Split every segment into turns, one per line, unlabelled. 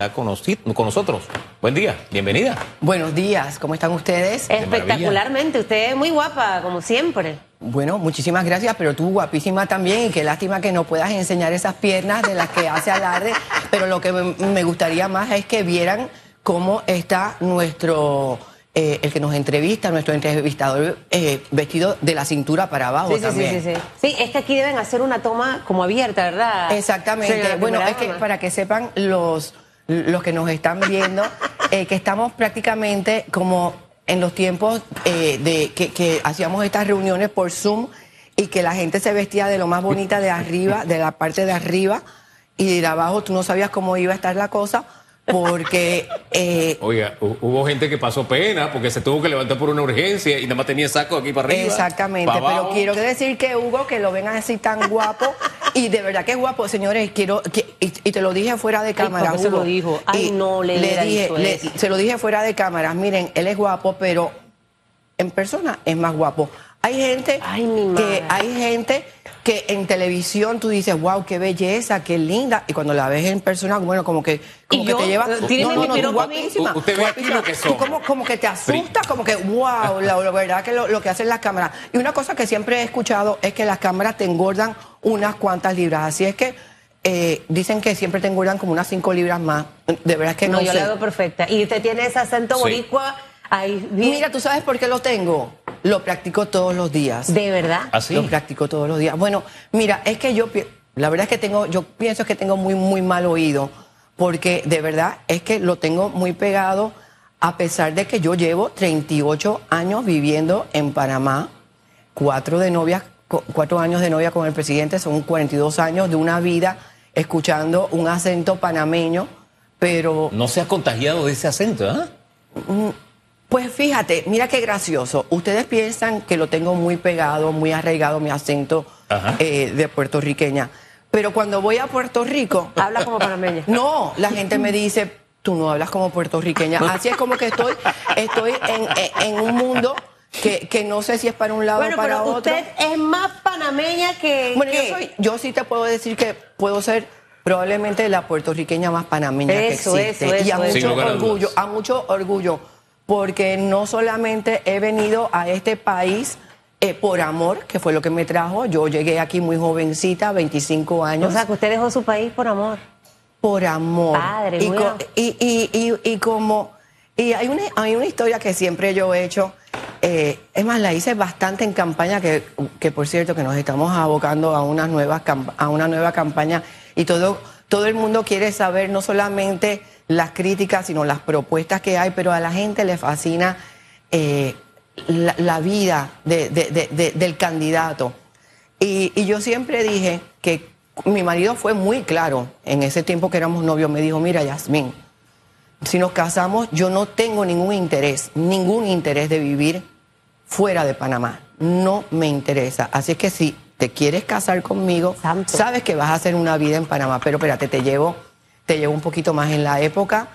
Está con, nos- con nosotros. Buen día, bienvenida.
Buenos días, ¿cómo están ustedes?
Espectacularmente, usted es muy guapa, como siempre.
Bueno, muchísimas gracias, pero tú guapísima también y qué lástima que no puedas enseñar esas piernas de las que hace alarde, pero lo que me gustaría más es que vieran cómo está nuestro, eh, el que nos entrevista, nuestro entrevistador eh, vestido de la cintura para abajo
Sí, sí, sí,
también.
sí, sí. Sí, es que aquí deben hacer una toma como abierta, ¿verdad?
Exactamente.
Señora
Bueno, es que para que sepan los, los que nos están viendo, eh, que estamos prácticamente como en los tiempos eh, de que, que hacíamos estas reuniones por Zoom y que la gente se vestía de lo más bonita de arriba, de la parte de arriba y de abajo tú no sabías cómo iba a estar la cosa porque eh,
Oiga, hu- hubo gente que pasó pena porque se tuvo que levantar por una urgencia y nada más tenía saco aquí para arriba.
Exactamente,
para
pero quiero decir que Hugo, que lo ven así tan guapo, y de verdad que es guapo, señores, quiero, que- y, y te lo dije fuera de cámara,
¿por qué se lo dijo? Ay,
Y
no, le
dije, le-
eso.
Se lo dije fuera de cámara, miren, él es guapo, pero en persona es más guapo. Hay gente
Ay, mi
que
madre.
hay gente que en televisión tú dices, wow, qué belleza, qué linda, y cuando la ves en persona, bueno, como que, como
¿Y
que
yo?
te lleva.
Eh, mi
tú
piropo a mí.
guapísima,
U- usted ve aquí
guapísima.
lo que
Tú como, como que te asusta, como que, wow, la, la verdad que lo, lo que hacen las cámaras. Y una cosa que siempre he escuchado es que las cámaras te engordan unas cuantas libras. Así es que eh, dicen que siempre te engordan como unas cinco libras más. De verdad que no,
No, yo
sé.
la veo perfecta. Y usted tiene ese acento
Sí.
boricua ahí.
Mira, ¿tú sabes por qué lo tengo? Lo practico todos los días.
de verdad.
¿Así?
Lo practico todos los días. Bueno, mira, es que yo, la verdad es que tengo, yo pienso que tengo muy, muy mal oído, porque de verdad es que lo tengo muy pegado, a pesar de que yo llevo 38 años viviendo en Panamá, cuatro de novia, cu- cuatro años de novia con el presidente, son 42 años de una vida escuchando un acento panameño, pero
No se ha contagiado de ese acento, ¿ah?
Pues fíjate, mira qué gracioso. Ustedes piensan que lo tengo muy pegado, muy arraigado mi acento eh, de puertorriqueña. Pero cuando voy a Puerto Rico,
Habla como panameña.
no, la gente me dice, tú no hablas como puertorriqueña. Así es como que estoy, estoy en, en- en un mundo que, que no sé si es para un lado
Bueno,
o para
pero
otro.
usted es más panameña que.
Bueno, yo, soy, yo sí te puedo decir que puedo ser probablemente la puertorriqueña más panameña
Eso,
que existe.
eso,
y a
eso, eso.
Sin
mucho
a
orgullo, a mucho orgullo, porque no solamente he venido a este país eh, por amor, que fue lo que me trajo. Yo llegué aquí muy jovencita, 25 años
O sea, que usted dejó su país por amor.
por amor.
Padre,
y, co- y, y, y, y como. Y hay una, hay una historia que siempre yo he hecho. eh, es más, la hice bastante en campaña, que, que por cierto, que nos estamos abocando a una nueva, camp- a una nueva campaña. Y todo, todo el mundo quiere saber no solamente las críticas, sino las propuestas que hay, pero a la gente le fascina eh, la, la vida de- de- de- de- del candidato. Y, y yo siempre dije que mi marido fue muy claro en ese tiempo que éramos novios. Me dijo, mira, Yasmín, si nos casamos, yo no tengo ningún interés, ningún interés de vivir fuera de Panamá. No me interesa. Así es que si te quieres casar conmigo,
Santo.
sabes que vas a hacer una vida en Panamá. Pero espérate, te llevo, te llevo un poquito más en la época,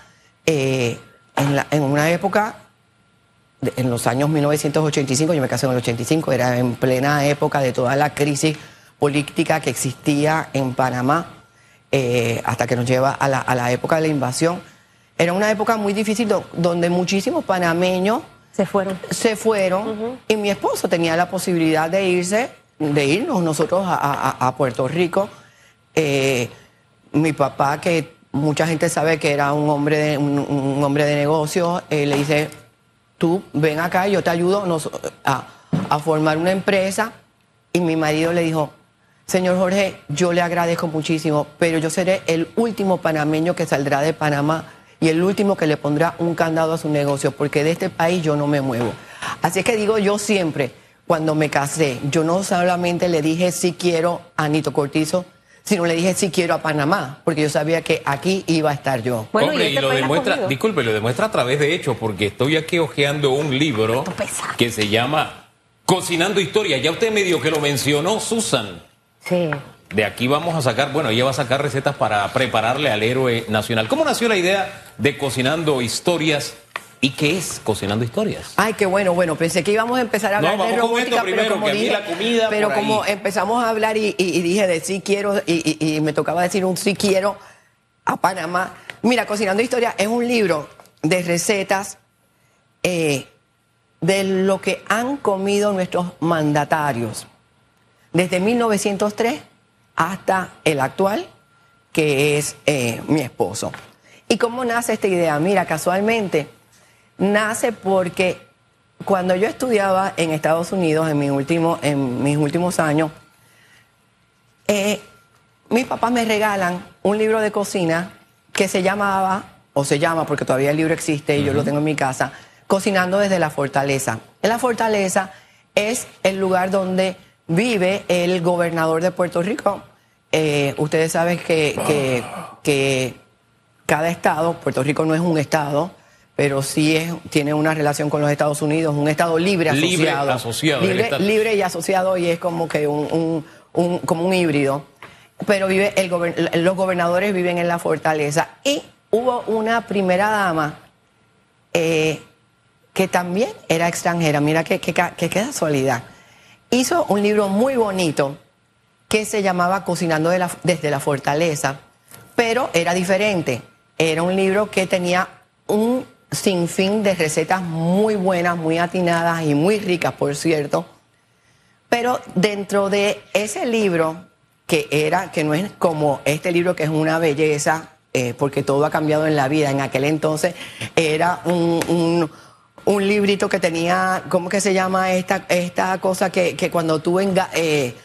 eh, en, la- en una época de- en los años 1985, yo me casé en el 85, era en plena época de toda la crisis política que existía en Panamá, eh, hasta que nos lleva a la, a la época de la invasión. Era una época muy difícil do- donde muchísimos panameños
Se fueron.
se fueron y mi esposo tenía la posibilidad de irse, de irnos nosotros a, a- a Puerto Rico. Eh, mi papá, que mucha gente sabe que era un hombre de, un, hombre de negocios, eh, le dice, tú ven acá, yo te ayudo a, formar una empresa. Y mi marido le dijo, señor Jorge, yo le agradezco muchísimo, pero yo seré el último panameño que saldrá de Panamá y el último que le pondrá un candado a su negocio, porque de este país yo no me muevo. Así es que digo yo siempre, cuando me casé, yo no solamente le dije sí quiero a Anito Cortizo, sino le dije sí quiero a Panamá, porque yo sabía que aquí iba a estar yo.
Bueno,
Hombre,
y
y,
este
lo demuestra, disculpe, lo demuestra a través de hechos, porque estoy aquí hojeando un libro que se llama Cocinando Historia. Ya usted medio que lo mencionó, Susan.
Sí.
De aquí vamos a sacar, bueno, ella va a sacar recetas para prepararle al héroe nacional. ¿Cómo nació la idea de Cocinando Historias? ¿Y qué es Cocinando Historias?
Ay, qué bueno, bueno, pensé que íbamos a empezar a
No,
hablar de robótica,
primero,
pero como
que a mí
dije,
la comida
pero
por
como
ahí.
empezamos a hablar y, y- y dije de sí quiero y, me tocaba decir un sí quiero a Panamá, Mira, Cocinando Historia es un libro de recetas eh, de lo que han comido nuestros mandatarios desde 1903 hasta el actual, que es eh, mi esposo. ¿Y cómo nace esta idea? Mira, casualmente nace porque cuando yo estudiaba en Estados Unidos en, mi último, en mis últimos años, eh, mis papás me regalan un libro de cocina que se llamaba, o se llama porque todavía el libro existe y yo lo tengo en mi casa, Cocinando desde la Fortaleza. En la Fortaleza es el lugar donde vive el gobernador de Puerto Rico. Eh, ustedes saben que, que, que cada estado, Puerto Rico no es un estado, pero sí es, tiene una relación con los Estados Unidos, un estado libre asociado.
Libre asociado,
Libre, y asociado y es como que un, un- un- como un híbrido. Pero vive el gober- los gobernadores viven en la fortaleza. Y hubo una primera dama eh, que también era extranjera. Mira qué, qué, qué casualidad. Hizo un libro muy bonito que se llamaba Cocinando de la- desde la Fortaleza, pero era diferente. Era un libro que tenía un sinfín de recetas muy buenas, muy atinadas y muy ricas, por cierto. Pero dentro de ese libro, que era, que no es como este libro que es una belleza, eh, porque todo ha cambiado en la vida. En aquel entonces era un, un- un librito que tenía, ¿cómo que se llama esta, esta cosa que, que cuando tú enga- eh,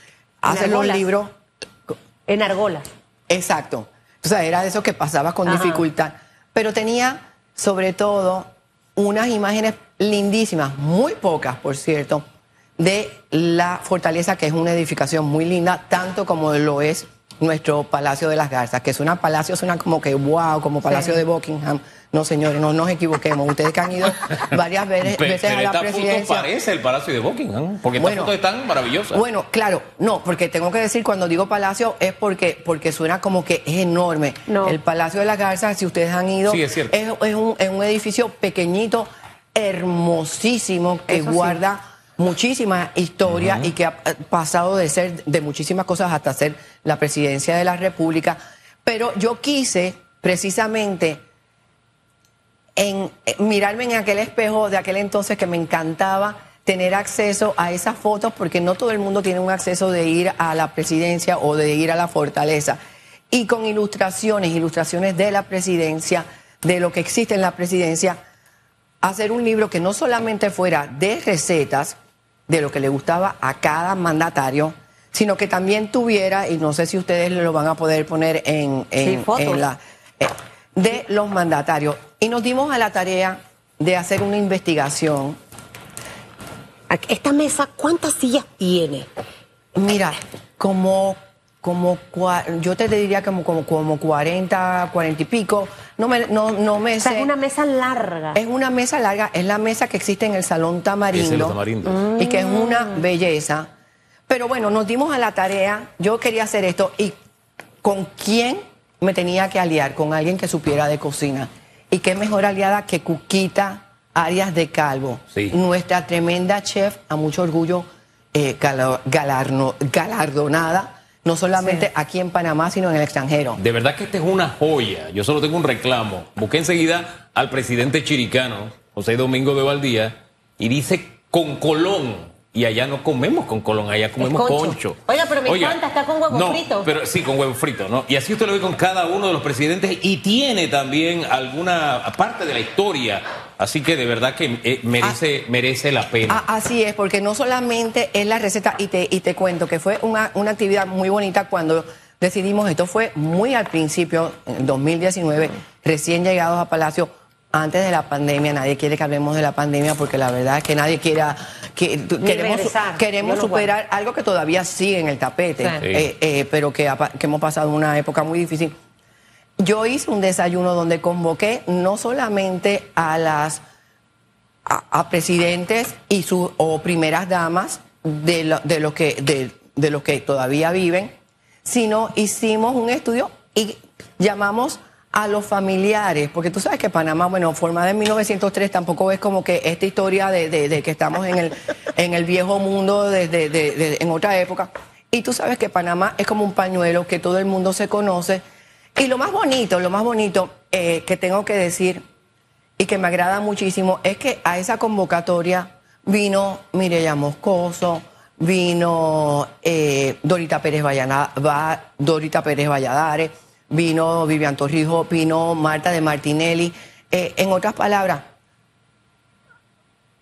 haces los
argolas.
libros?
En Argola.
Exacto. O sea, era de eso que pasaba con
Ajá.
dificultad. Pero tenía, sobre todo, unas imágenes lindísimas, muy pocas, por cierto, de la fortaleza, que es una edificación muy linda, tanto como lo es nuestro Palacio de las Garzas, que suena palacio, suena como que wow, como Palacio
Sí.
de Buckingham. No, señores, no nos equivoquemos. Ustedes que han ido varias veces, a la
esta foto
presidencia.
parece el Palacio de Buckingham, porque
Bueno.
esta foto es tan maravillosa.
Bueno, claro, no, porque tengo que decir cuando digo palacio es porque porque suena como que es enorme.
No.
El Palacio de las Garzas, si ustedes han ido,
Sí, es cierto.
es un, es un edificio pequeñito, hermosísimo, que
Eso sí.
guarda muchísima historia y que ha pasado de ser de muchísimas cosas hasta ser la presidencia de la República. Pero yo quise precisamente en eh, mirarme en aquel espejo de aquel entonces que me encantaba tener acceso a esas fotos porque no todo el mundo tiene un acceso de ir a la presidencia o de ir a la fortaleza. Y con ilustraciones, ilustraciones de la presidencia, de lo que existe en la presidencia, hacer un libro que no solamente fuera de recetas, de lo que le gustaba a cada mandatario, sino que también tuviera, y no sé si ustedes lo van a poder poner en, en-
Sí, fotos.
en la, eh, de los mandatarios. Y nos dimos a la tarea de hacer una investigación.
Esta mesa, ¿cuántas sillas tiene?
Mira, como, como yo te diría como, como, como 40, 40 y pico, no me, no, no me
O sea,
sé.
es una mesa larga.
Es una mesa larga, es la mesa que existe en el Salón Tamarindo.
Es el Tamarindo.
Y que es una belleza. Pero bueno, nos dimos a la tarea, yo quería hacer esto y con quién me tenía que aliar, con alguien que supiera de cocina. Y qué mejor aliada que Cuquita Arias de Calvo,
Sí.
nuestra tremenda chef, a mucho orgullo, eh, galarno- galardonada, no solamente
Sí.
aquí en Panamá, sino en el extranjero.
De verdad que esta es una joya. Yo solo tengo un reclamo. Busqué enseguida al presidente chiricano, José Domingo de Valdía, y dice con Colón. Y allá no comemos con Colón, allá comemos
concho.
concho.
Oiga, pero me encanta, está con huevo
no,
frito.
Pero sí, con huevo frito, ¿no? Y así usted lo ve con cada uno de los presidentes y tiene también alguna parte de la historia. Así que de verdad que eh, merece, merece la pena.
Ah, así es, porque no solamente es la receta, y te, y te cuento que fue una, una actividad muy bonita cuando decidimos, esto fue muy al principio, en 2019, recién llegados a Palacio, antes de la pandemia, nadie quiere que hablemos de la pandemia porque la verdad es que nadie quiera, que, queremos,
regresar,
queremos superar algo que todavía sigue en el tapete,
Sí.
eh, eh, pero que, hemos pasado una época muy difícil. Yo hice un desayuno donde convoqué no solamente a las a, a presidentes y sus o primeras damas de, lo- de los que de, de los que todavía viven, sino hicimos un estudio y llamamos a los familiares, porque tú sabes que Panamá, bueno, formada en 1903, tampoco es como que esta historia de, de- que estamos en el, en el viejo mundo desde de- de- en otra época. Y tú sabes que Panamá es como un pañuelo que todo el mundo se conoce. Y lo más bonito, lo más bonito eh, que tengo que decir y que me agrada muchísimo es que a esa convocatoria vino Mireya Moscoso, vino eh, Dorita Pérez Valladares, vino Vivian Torrijos, vino Marta de Martinelli. Eh, en otras palabras,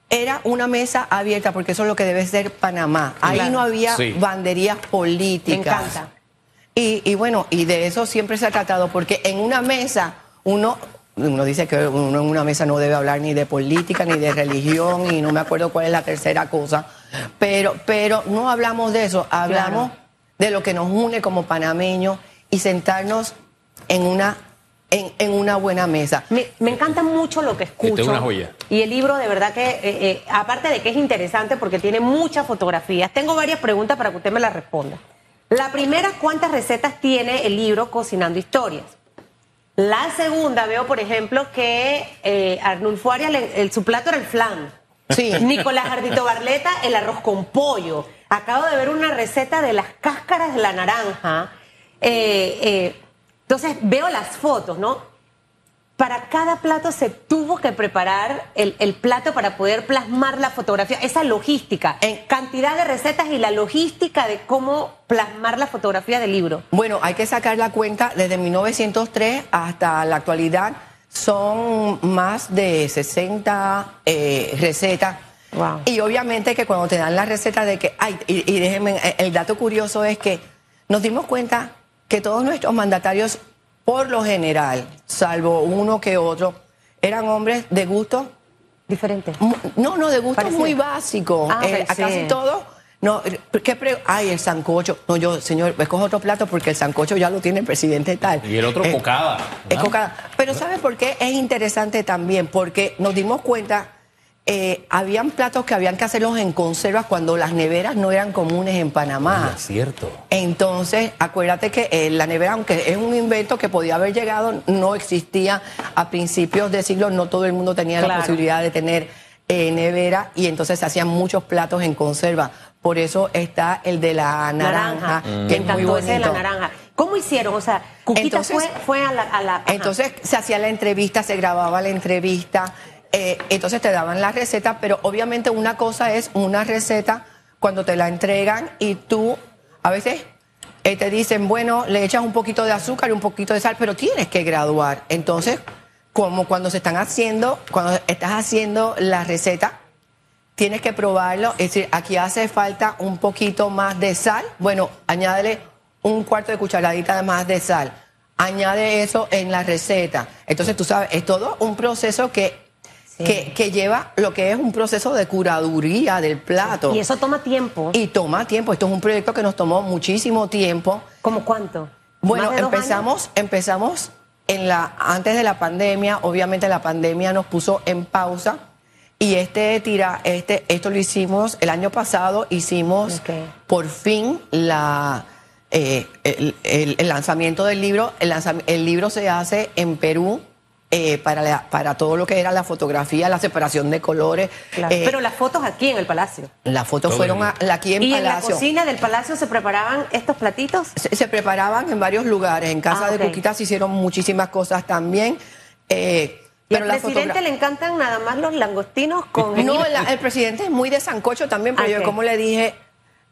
era una mesa abierta, porque eso es lo que debe ser Panamá. Ahí
Claro.
no había
Sí.
banderías políticas.
Me encanta.
Y, y bueno, y de eso siempre se ha tratado, porque en una mesa uno, uno dice que uno en una mesa no debe hablar ni de política, ni de religión, y no me acuerdo cuál es la tercera cosa, pero, pero no hablamos de eso, hablamos de lo que nos une como panameños y sentarnos en una, en, en una buena mesa.
Me, me encanta mucho lo que escucho.
Esta es una joya.
Y el libro, de verdad que, eh, eh, aparte de que es interesante porque tiene muchas fotografías, tengo varias preguntas para que usted me las responda. La primera, ¿cuántas recetas tiene el libro Cocinando Historias? La segunda, veo, por ejemplo, que eh, Arnulfo Arias, el- su plato era el flan.
Sí.
Nicolás Ardito Barleta, el arroz con pollo. Acabo de ver una receta de las cáscaras de la naranja. Eh, eh, entonces veo las fotos, ¿no? Para cada plato se tuvo que preparar el, el plato para poder plasmar la fotografía, esa logística, en cantidad de recetas y la logística de cómo plasmar la fotografía del libro.
Bueno, hay que sacar la cuenta desde 1903 hasta la actualidad. Son más de 60 eh, recetas.
Wow.
Y obviamente que cuando te dan la receta de que, ay, y, y déjenme, el dato curioso es que nos dimos cuenta que todos nuestros mandatarios, por lo general, salvo uno que otro, eran hombres de gusto
Diferente.
No, no, de gusto
Parecido.
muy básico.
Ah,
Eh, a casi todo. No, ¿qué pre- Ay, el sancocho. No, yo, señor, escojo otro plato porque el sancocho ya lo tiene el presidente tal.
Y el otro
Eh,
cocada.
es cocada. Pero ¿sabe por qué es interesante también? Porque nos dimos cuenta, eh, habían platos que habían que hacerlos en conservas cuando las neveras no eran comunes en Panamá.
Es cierto.
Entonces, acuérdate que eh, la nevera, aunque es un invento que podía haber llegado, no existía a principios de siglo, no todo el mundo tenía la posibilidad de tener eh, nevera y entonces se hacían muchos platos en conserva. Por eso está el de la naranja,
Me
que es muy
encantó ese de la naranja. ¿Cómo hicieron? O sea, Cuquita
Entonces-
fue, fue a la... a la-.
Entonces se hacía la entrevista, se grababa la entrevista, eh, entonces te daban la receta, pero obviamente una cosa es una receta cuando te la entregan y tú a veces eh, te dicen, bueno, le echas un poquito de azúcar y un poquito de sal, pero tienes que graduar. Entonces, como cuando se están haciendo, cuando estás haciendo la receta, tienes que probarlo. Es decir, aquí hace falta un poquito más de sal. Bueno, añádele un cuarto de cucharadita más de sal. Añade eso en la receta. Entonces, tú sabes, es todo un proceso que,
Sí.
que, que lleva lo que es un proceso de curaduría del plato.
Y eso toma tiempo.
Y toma tiempo. Esto es un proyecto que nos tomó muchísimo tiempo.
¿Cómo cuánto?
Bueno,
¿Más de dos
empezamos, empezamos en la, antes de la pandemia, obviamente la pandemia nos puso en pausa y este tira, este, esto lo hicimos el año pasado, hicimos por fin la eh, el, el- el lanzamiento del libro. El, lanzam- el libro se hace en Perú. Eh, para, la- para todo lo que era la fotografía, la separación de colores.
Claro.
Eh,
Pero las fotos aquí en el palacio.
las fotos
Todo
fueron a- aquí en
¿Y en la
Palacio.
cocina del palacio se preparaban estos platitos?
Se, se preparaban en varios lugares. En casa
Ah,
de
ok.
Cuquita se hicieron muchísimas cosas también. eh,
Y
pero
al presidente le encantan nada más los langostinos con...
No, la- el presidente es muy de sancocho también, pero yo como le dije,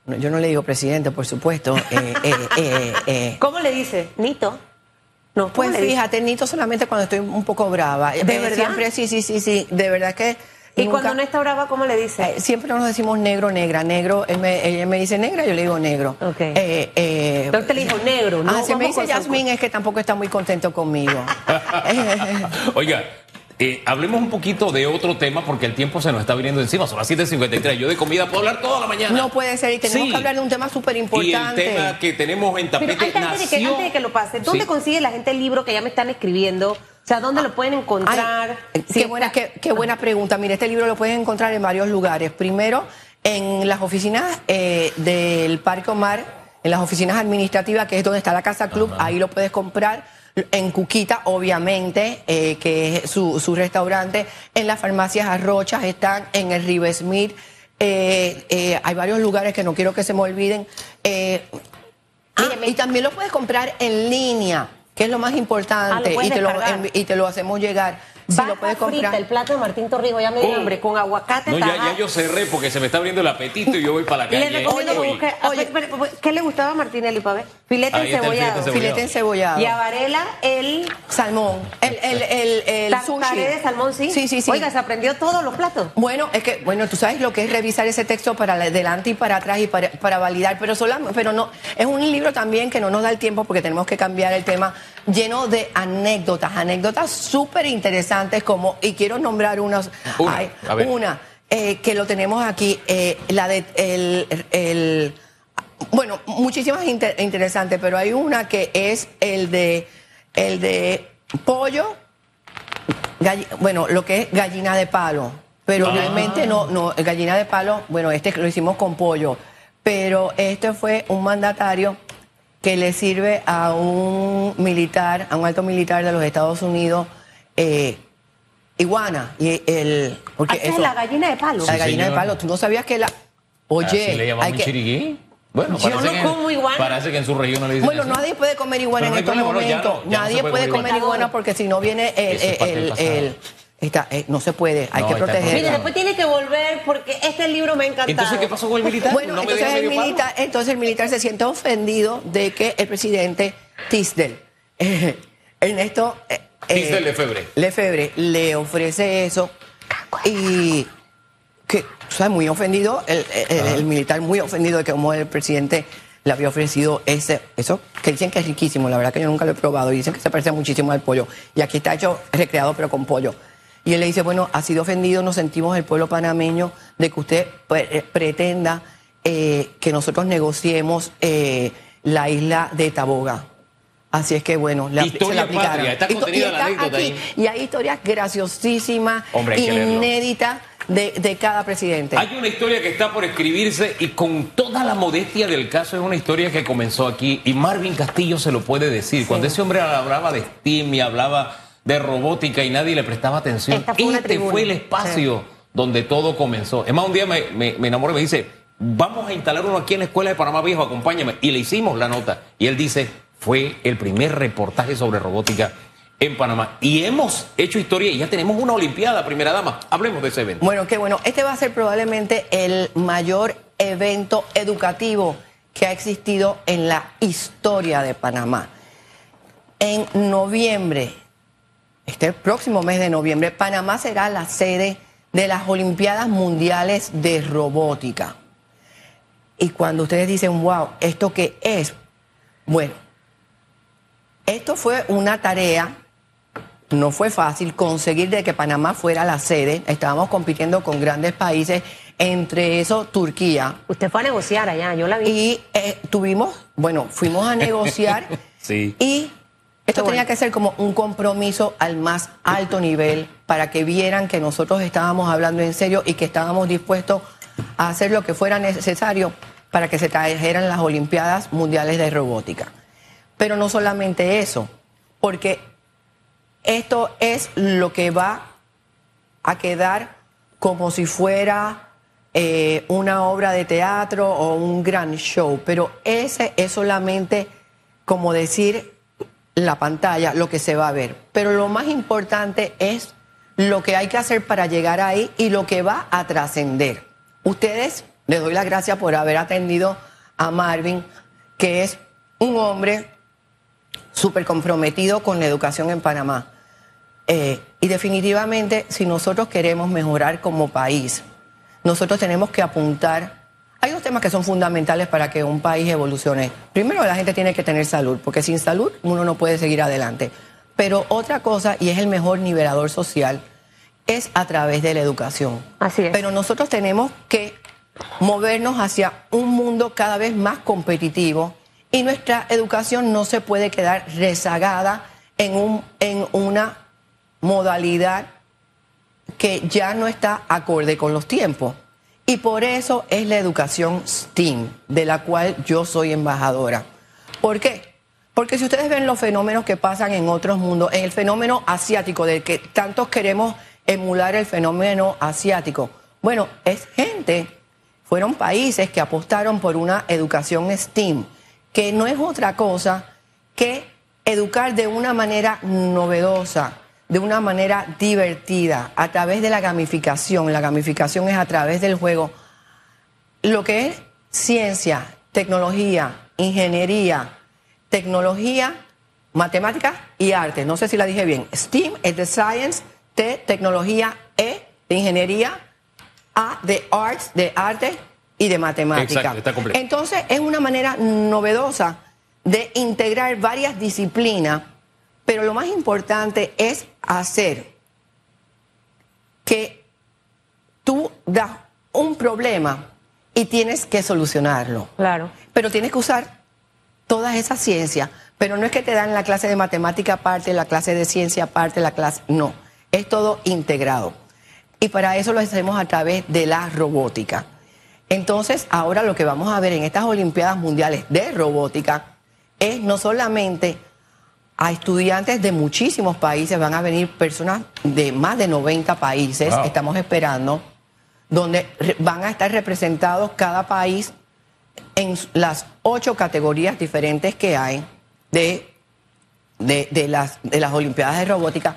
no, yo no le digo presidente, por supuesto. eh, eh, eh, eh.
¿Cómo le dice? ¿Nito? No, ¿cómo
Pues fíjate, Nito solamente cuando estoy un poco brava.
¿De
Eh,
verdad?
Siempre, sí, sí, sí, sí. De verdad que.
Y
nunca-
cuando no está brava, ¿cómo le dice?
Eh, siempre nos decimos negro, negra, negro. Él me, ella me dice negra, yo le digo negro.
Ok.
Eh, eh,
te le dijo negro, ¿no?
Ah, si me dice
con
Yasmín es que tampoco está muy contento conmigo.
Oiga, eh, hablemos un poquito de otro tema porque el tiempo se nos está viniendo encima. Son las 7.53. Yo de comida puedo hablar toda la mañana.
No puede ser y tenemos
Sí.
que hablar de un tema súper
Y el
importante.
tema que tenemos en
Pero
tapete
antes, antes de que,
nació-
antes de que lo pase, ¿dónde
Sí.
consigue la gente el libro que ya me están escribiendo? O sea, ¿dónde lo pueden encontrar?
Ay,
Si
qué, buena, qué, qué buena pregunta. Mire, este libro lo puedes encontrar en varios lugares. Primero, en las oficinas eh, del Parque Omar, en las oficinas administrativas, que es donde está la Casa Club, ahí lo puedes comprar. En Cuquita, obviamente, eh, que es su, su restaurante. En las farmacias Arrochas están, en el River Smith. eh, eh, hay varios lugares que no quiero que se me olviden. Eh, ah, y también lo puedes comprar en línea. que es lo más
Ah,
importante,
lo
y, te lo, y te lo hacemos llegar. Si
Baja
lo puedes
frita,
comprar.
el plato de Martín Torrijos, ya me dio
Oh.
hambre, con aguacate
No, ya, ya yo cerré porque se me está abriendo el apetito y yo voy para la
Le
calle.
recomiendo que
Hoy.
busque. ah,
Oye.
espera, espera, ¿Qué le gustaba a Martinelli, ver? Filete
el filete
encebollado.
encebollado.
Filete encebollado.
Y a Varela, el
Salmón. El, el, el, el sushi.
de salmón, sí.
Sí, sí, sí.
Oiga, se aprendió todos los platos.
Bueno, es que, bueno, tú sabes lo que es revisar ese texto para adelante y para atrás y para, para validar, pero solamente, pero no, es un libro también que no nos da el tiempo porque tenemos que cambiar el tema, lleno de anécdotas, anécdotas súper interesantes como, y quiero nombrar unos,
Una,
ay, eh, que lo tenemos aquí, eh, la de, el, el- bueno, muchísimas inter- interesantes, pero hay una que es el de, el de pollo, bueno, lo que es gallina de palo, pero
Ah.
realmente no, no, gallina de palo, bueno, este lo hicimos con pollo, pero este fue un mandatario que le sirve a un militar, a un alto militar de los Estados Unidos, eh, iguana, y el, porque
es
eso-
la gallina de palo.
la
Sí,
gallina de palo, tú no sabías que la, oye,
¿Así le llamamos
hay que-
chiriquí? Bueno,
Yo
parece
no
que,
como iguana.
Parece que en su región no le dicen
Bueno, nadie puede comer iguana
Pero
en
no
estos momentos.
no,
nadie
puede
puede
comer
comer
iguana.
porque si no viene el, el-
pasado.
el- está, eh, no se puede, hay
No,
que
está
protegerla.
Mire, después tiene que volver porque este libro me ha encantado.
Entonces, ¿qué pasó con el militar?
Bueno,
¿No me
entonces, el militar, entonces el militar se siente ofendido de que el presidente Tisdel, eh, Ernesto eh, eh,
Tisdel Lefebvre.
Lefebvre, le ofrece eso y que, o sea, muy ofendido, el, el- el militar muy ofendido de que como el presidente le había ofrecido ese, eso, que dicen que es riquísimo, la verdad que yo nunca lo he probado, y dicen que se parece muchísimo al pollo. Y aquí está hecho, recreado, pero con pollo. Y él le dice, bueno, ha sido ofendido, nos sentimos el pueblo panameño de que usted pre- eh, pretenda eh, que nosotros negociemos eh, la isla de Taboga. Así es que bueno, la,
Historia
se la aplicaron.
patria, está
Y
la
está
anécdota
aquí.
ahí.
Y hay historias graciosísimas,
Hombre,
inéditas de, de cada presidente.
Hay una historia que está por escribirse y con toda la modestia del caso es una historia que comenzó aquí y Marvin Castillo se lo puede decir. Cuando ese hombre hablaba de STEAM y hablaba de robótica y nadie le prestaba atención,
Esta fue una
este
tribuna.
fue el espacio donde todo comenzó. Es más, un día me, me, me enamoré y me dice, vamos a instalar uno aquí en la Escuela de Panamá Viejo, acompáñame. Y le hicimos la nota. Y él dice, fue el primer reportaje sobre robótica en Panamá. Y hemos hecho historia y ya tenemos una Olimpiada, primera dama. Hablemos de ese evento.
Bueno, qué bueno. Este va a ser probablemente el mayor evento educativo que ha existido en la historia de Panamá. En noviembre, este próximo mes de noviembre, Panamá será la sede de las Olimpiadas Mundiales de Robótica. Y cuando ustedes dicen, wow, ¿esto qué es? Bueno, esto fue una tarea no fue fácil conseguir de que Panamá fuera la sede. Estábamos compitiendo con grandes países, entre esos Turquía.
Usted fue a negociar allá, yo la vi.
Y eh, tuvimos, bueno, fuimos a negociar.
Sí.
Y esto tenía que ser como un compromiso al más alto nivel para que vieran que nosotros estábamos hablando en serio y que estábamos dispuestos a hacer lo que fuera necesario para que se trajeran las Olimpiadas Mundiales de Robótica. Pero no solamente eso, porque esto es lo que va a quedar como si fuera eh, una obra de teatro o un gran show, pero ese es solamente como decir la pantalla, lo que se va a ver. Pero lo más importante es lo que hay que hacer para llegar ahí y lo que va a trascender. Ustedes, les doy las gracias por haber atendido a Marvin, que es un hombre súper comprometido con la educación en Panamá. Eh, y definitivamente, si nosotros queremos mejorar como país, nosotros tenemos que apuntar. Hay dos temas que son fundamentales para que un país evolucione. Primero, la gente tiene que tener salud, porque sin salud uno no puede seguir adelante. Pero otra cosa, y es el mejor nivelador social, es a través de la educación.
Así es.
Pero nosotros tenemos que movernos hacia un mundo cada vez más competitivo y nuestra educación no se puede quedar rezagada en, un, en una modalidad que ya no está acorde con los tiempos. Y por eso es la educación STEAM, de la cual yo soy embajadora. ¿Por qué? Porque si ustedes ven los fenómenos que pasan en otros mundos, en el fenómeno asiático, del que tantos queremos emular el fenómeno asiático, bueno, es gente, fueron países que apostaron por una educación STEAM, que no es otra cosa que educar de una manera novedosa, de una manera divertida, a través de la gamificación. La gamificación es a través del juego. Lo que es ciencia, tecnología, ingeniería, tecnología, matemática y arte. No sé si la dije bien. STEAM es de science, T, tecnología, E, de ingeniería, A, de arts, de arte y de matemática.
Exacto, está completo.
Entonces es una manera novedosa de integrar varias disciplinas, pero lo más importante es hacer que tú das un problema y tienes que solucionarlo.
Claro.
Pero tienes que usar toda esa ciencia. Pero no es que te dan la clase de matemática aparte, la clase de ciencia aparte, la clase. No, es todo integrado. Y para eso lo hacemos a través de la robótica. Entonces, ahora lo que vamos a ver en estas Olimpiadas Mundiales de Robótica es no solamente a estudiantes de muchísimos países, van a venir personas de más de 90 países,
Wow.
estamos esperando, donde van a estar representados cada país en las ocho categorías diferentes que hay de, de, de las, de las Olimpiadas de Robótica,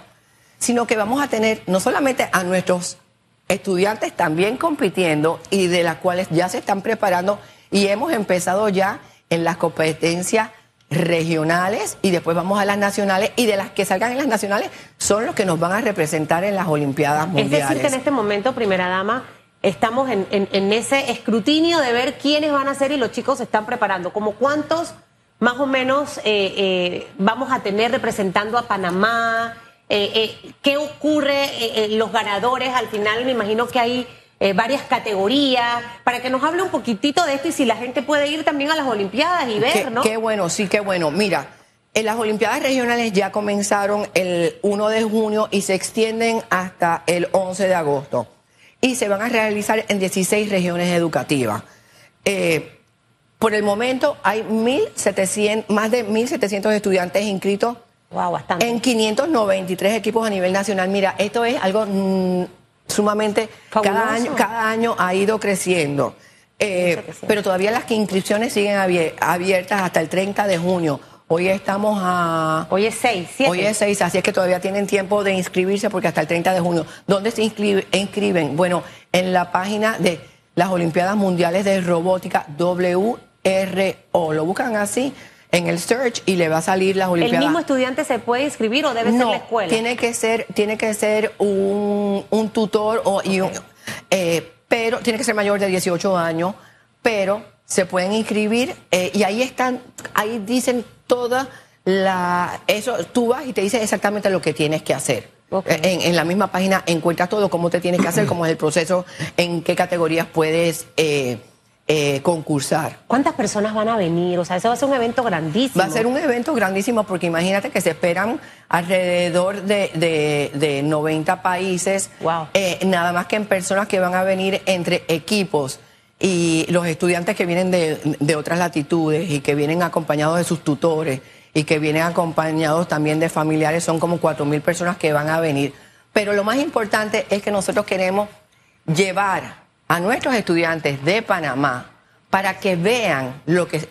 sino que vamos a tener no solamente a nuestros estudiantes también compitiendo y de las cuales ya se están preparando y hemos empezado ya en las competencias regionales y después vamos a las nacionales y de las que salgan en las nacionales son los que nos van a representar en las Olimpiadas
Es
Mundiales.
decir, que en este momento, primera dama, estamos en, en- en ese escrutinio de ver quiénes van a ser y los chicos se están preparando. Como cuántos más o menos eh, eh, vamos a tener representando a Panamá, Eh, qué ocurre, los ganadores, al final me imagino que hay eh, varias categorías, para que nos hable un poquitito de esto y si la gente puede ir también a las Olimpiadas y ver,
Qué,
¿no?
qué bueno, sí, qué bueno. Mira, en las Olimpiadas Regionales ya comenzaron el 1 de junio y se extienden hasta el 11 de agosto. Y se van a realizar en 16 regiones educativas. Eh, por el momento hay 1.700, más de 1.700 estudiantes inscritos
Wow, bastante.
en 593 equipos a nivel nacional. Mira, esto es algo sumamente. Cada año, cada año ha ido creciendo. Eh,
sí.
pero todavía las inscripciones siguen abier- abiertas hasta el 30 de junio. Hoy estamos a.
Hoy es seis, siete.
Hoy es 6, así es que todavía tienen tiempo de inscribirse porque hasta el 30 de junio. ¿Dónde se inscribe- inscriben? Bueno, en la página de las Olimpiadas Mundiales de Robótica WRO. Lo buscan así en el search y le va a salir las
¿El
Olimpiadas.
mismo estudiante se puede inscribir o debe ser
no,
la escuela?
Tiene que ser, tiene que ser un, un tutor o, y un- eh, pero tiene que ser mayor de 18 años, pero se pueden inscribir eh, y ahí están, ahí dicen toda la, eso, tú vas y te dice exactamente lo que tienes que hacer.
Ok.
Eh, En, en la misma página encuentras todo, cómo te tienes que hacer, cómo es el proceso, en qué categorías puedes eh, eh, concursar.
¿Cuántas personas van a venir? O sea, eso va a ser un evento grandísimo.
Va a ser un evento grandísimo porque imagínate que se esperan alrededor de, de- de 90 países,
Wow.
eh, nada más que en personas que van a venir entre equipos y los estudiantes que vienen de, de otras latitudes y que vienen acompañados de sus tutores y que vienen acompañados también de familiares, son como 4 mil personas que van a venir. Pero lo más importante es que nosotros queremos llevar a nuestros estudiantes de Panamá para que vean lo que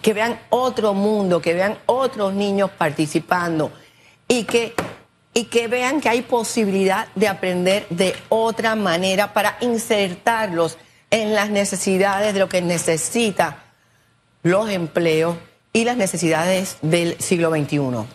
que vean otro mundo, que vean otros niños participando y que y que vean que hay posibilidad de aprender de otra manera para insertarlos en las necesidades de lo que necesita los empleos y las necesidades del siglo XXI.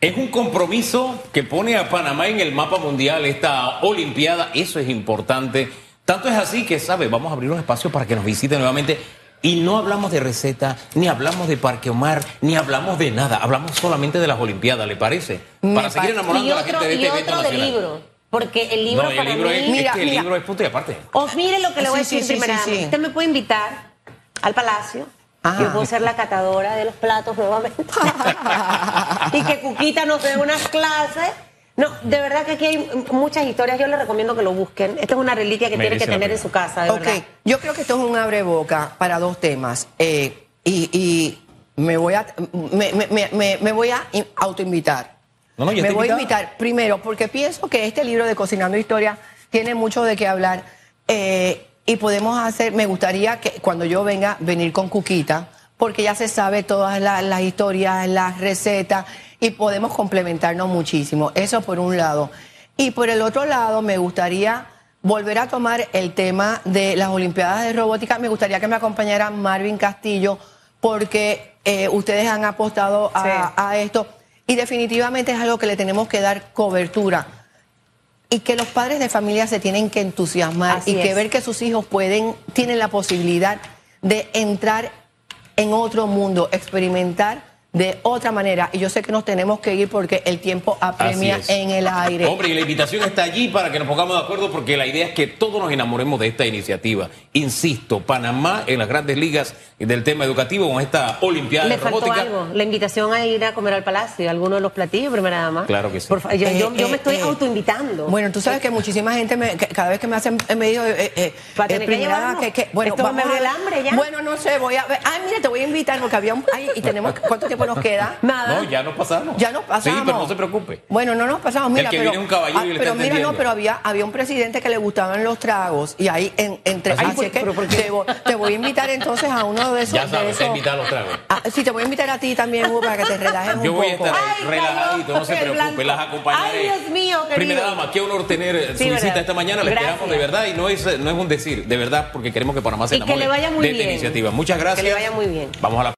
Es un compromiso que pone a Panamá en el mapa mundial, esta Olimpiada, eso es importante. Tanto es así que, ¿sabe? Vamos a abrir un espacio para que nos visiten nuevamente. Y no hablamos de receta, ni hablamos de Parque Omar, ni hablamos de nada. Hablamos solamente de las Olimpiadas, ¿le parece?
Me
para seguir enamorando
y
a la
otro,
gente de
y
este evento
otro de
nacional.
libro. Porque el libro
no, el
para
libro
mí...
es,
Mira,
es que el
mira.
libro es punto y aparte.
O mire lo que le voy a decir,
sí, sí,
primera
sí,
dama.
sí.
Usted me puede invitar al palacio.
Ajá.
Yo puedo ser la catadora de los platos nuevamente. y que Cuquita nos dé unas clases. No, de verdad que aquí hay muchas historias. Yo les recomiendo que lo busquen. Esta es una reliquia que tiene
Merece
que tener en su casa, de
Ok,
verdad.
yo creo que esto es un abreboca para dos temas. Eh, y, y me voy a me, me- me- me- me voy a in- autoinvitar.
No, no, ya
me voy a invitar primero porque pienso que este libro de Cocinando Historia tiene mucho de qué hablar. eh, y podemos hacer, me gustaría que cuando yo venga, venir con Cuquita porque ya se sabe todas la- las historias, las recetas y podemos complementarnos muchísimo. Eso por un lado. Y por el otro lado, me gustaría volver a tomar el tema de las Olimpiadas de Robótica. Me gustaría que me acompañara Marvin Castillo, porque eh, ustedes han apostado a,
Sí.
a esto y definitivamente es algo que le tenemos que dar cobertura y que los padres de familia se tienen que entusiasmar
Así
y que
es.
ver que sus hijos pueden, tienen la posibilidad de entrar en otro mundo, experimentar de otra manera. Y yo sé que nos tenemos que ir porque el tiempo apremia en el aire.
Hombre, y la invitación está allí para que nos pongamos de acuerdo porque la idea es que todos nos enamoremos de esta iniciativa. Insisto, Panamá en las grandes ligas del tema educativo con esta Olimpiada
Le
de
faltó
Robótica.
algo, la invitación a ir a comer al palacio, alguno de los platillos, primera dama.
Claro que sí.
Por yo, yo-
Eh,
yo
eh,
me estoy
eh.
autoinvitando.
Bueno, tú sabes que muchísima gente me, que cada vez que me hacen me eh, eh, eh,
que
primera
llevarnos.
que, que- bueno,
Esto me
vamos
dio
a-
el hambre ya.
Bueno, no sé, voy a ver. Ay, mira, te voy a invitar porque había un ay, y tenemos ¿cuánto tiempo nos queda?
Nada.
No, ya nos pasamos.
Ya nos pasamos.
Sí, pero no se preocupe.
Bueno, no nos pasamos. Mira,
que
pero,
viene un caballero y le
pero
está
mira, no, pero había, había un presidente que le gustaban los tragos y ahí en, entre.
¿Ah, sí?
así es que te, voy, te voy a invitar entonces a uno de esos.
Ya sabes,
esos-
te invita a los tragos.
Ah, sí, te voy a invitar a ti también, Hugo, para que te relajes un
Yo voy a
poco.
estar
Ay,
relajadito, no se preocupe,
blanco.
las acompañaré.
Ay, Dios mío, querido.
Primera dama, qué honor tener eh, su visita esta mañana, le esperamos de verdad y no es, no es un decir, de verdad, porque queremos que Panamá se
Y que
enamore
le vaya muy
de esta iniciativa. Muchas gracias.
Que le vaya muy bien.
Vamos a la